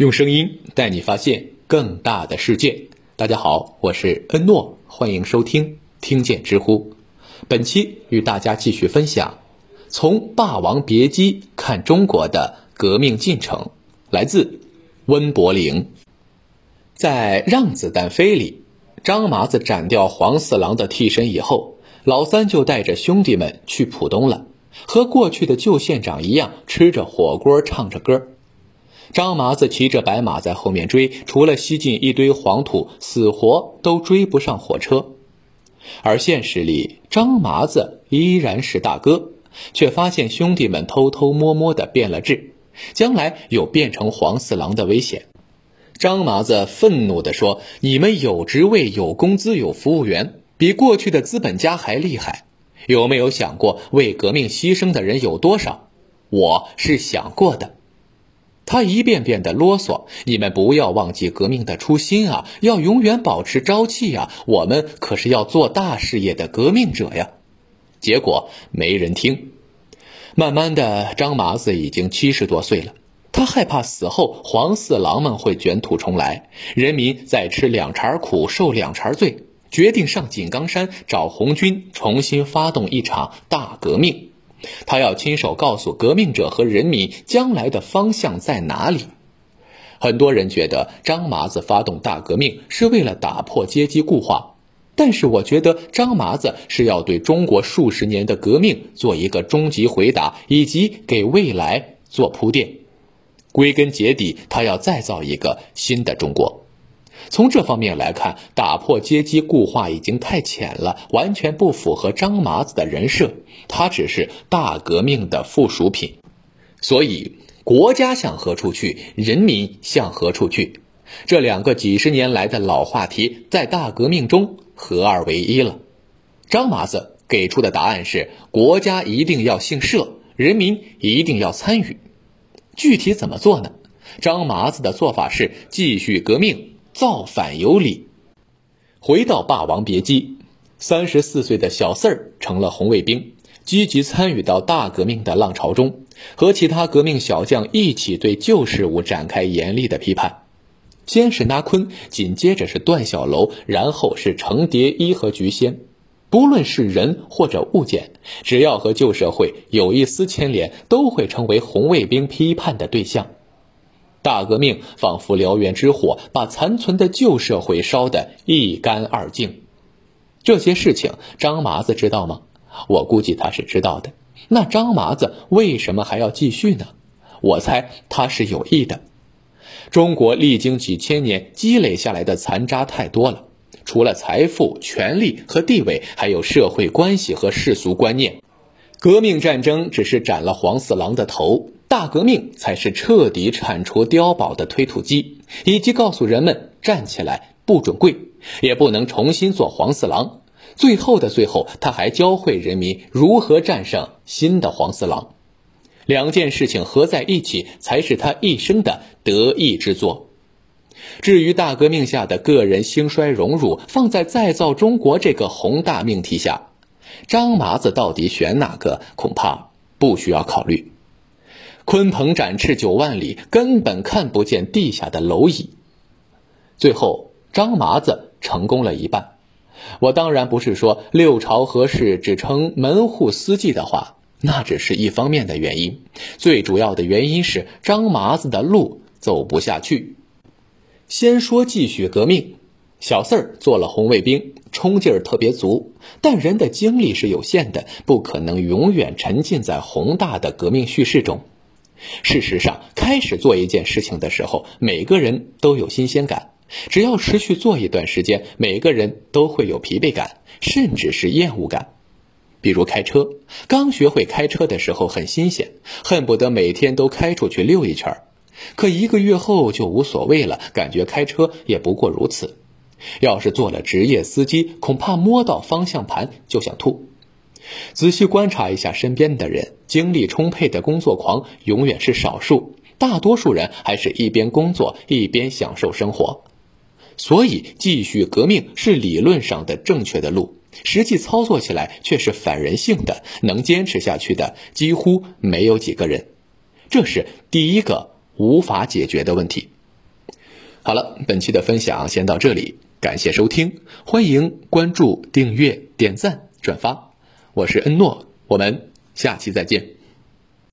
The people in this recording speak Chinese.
用声音带你发现更大的世界。大家好，我是恩诺，欢迎收听听见知乎。本期与大家继续分享，从《霸王别姬》看中国的革命进程，来自温柏林。在《让子弹飞》里，张麻子斩掉黄四郎的替身以后，老三就带着兄弟们去浦东了，和过去的旧县长一样，吃着火锅，唱着歌。张麻子骑着白马在后面追，除了吸进一堆黄土，死活都追不上火车。而现实里，张麻子依然是大哥，却发现兄弟们偷偷摸摸的变了质，将来有变成黄四郎的危险。张麻子愤怒地说：“你们有职位、有工资、有服务员，比过去的资本家还厉害。有没有想过为革命牺牲的人有多少？我是想过的。”他一遍遍的啰嗦：“你们不要忘记革命的初心啊，要永远保持朝气啊！我们可是要做大事业的革命者呀！”结果没人听。慢慢的，张麻子已经七十多岁了，他害怕死后黄四郎们会卷土重来，人民再吃两茬苦，受两茬罪，决定上井冈山找红军，重新发动一场大革命。他要亲手告诉革命者和人民将来的方向在哪里。很多人觉得张麻子发动大革命是为了打破阶级固化，但是我觉得张麻子是要对中国数十年的革命做一个终极回答，以及给未来做铺垫。归根结底，他要再造一个新的中国。从这方面来看，打破阶级固化已经太浅了，完全不符合张麻子的人设。他只是大革命的附属品。所以，国家向何处去，人民向何处去，这两个几十年来的老话题，在大革命中合二为一了。张麻子给出的答案是：国家一定要姓社，人民一定要参与。具体怎么做呢？张麻子的做法是继续革命。造反有理。回到《霸王别姬》，三十四岁的小四儿成了红卫兵，积极参与到大革命的浪潮中，和其他革命小将一起对旧事物展开严厉的批判。先是拿坤，紧接着是段小楼，然后是程蝶衣和菊仙。不论是人或者物件，只要和旧社会有一丝牵连，都会成为红卫兵批判的对象。大革命仿佛燎原之火，把残存的旧社会烧得一干二净。这些事情，张麻子知道吗？我估计他是知道的。那张麻子为什么还要继续呢？我猜他是有意的。中国历经几千年积累下来的残渣太多了，除了财富、权力和地位，还有社会关系和世俗观念。革命战争只是斩了黄四郎的头。大革命才是彻底铲除碉堡的推土机，以及告诉人们站起来不准跪，也不能重新做黄四郎。最后的最后，他还教会人民如何战胜新的黄四郎。两件事情合在一起，才是他一生的得意之作。至于大革命下的个人兴衰荣辱，放在再造中国这个宏大命题下，张麻子到底选哪个，恐怕不需要考虑。鲲鹏展翅九万里，根本看不见地下的蝼蚁。最后，张麻子成功了一半。我当然不是说六朝合氏只称门户私计的话，那只是一方面的原因。最主要的原因是张麻子的路走不下去。先说继续革命，小四儿做了红卫兵，冲劲儿特别足，但人的精力是有限的，不可能永远沉浸在宏大的革命叙事中。事实上，开始做一件事情的时候，每个人都有新鲜感。只要持续做一段时间，每个人都会有疲惫感，甚至是厌恶感。比如开车，刚学会开车的时候很新鲜，恨不得每天都开出去溜一圈儿。可一个月后就无所谓了，感觉开车也不过如此。要是做了职业司机，恐怕摸到方向盘就想吐。仔细观察一下身边的人精力充沛的工作狂永远是少数大多数人还是一边工作一边享受生活。所以继续革命是理论上的正确的路实际操作起来却是反人性的能坚持下去的几乎没有几个人。这是第一个无法解决的问题。好了本期的分享先到这里感谢收听欢迎关注订阅点赞转发。我是恩诺我们下期再见。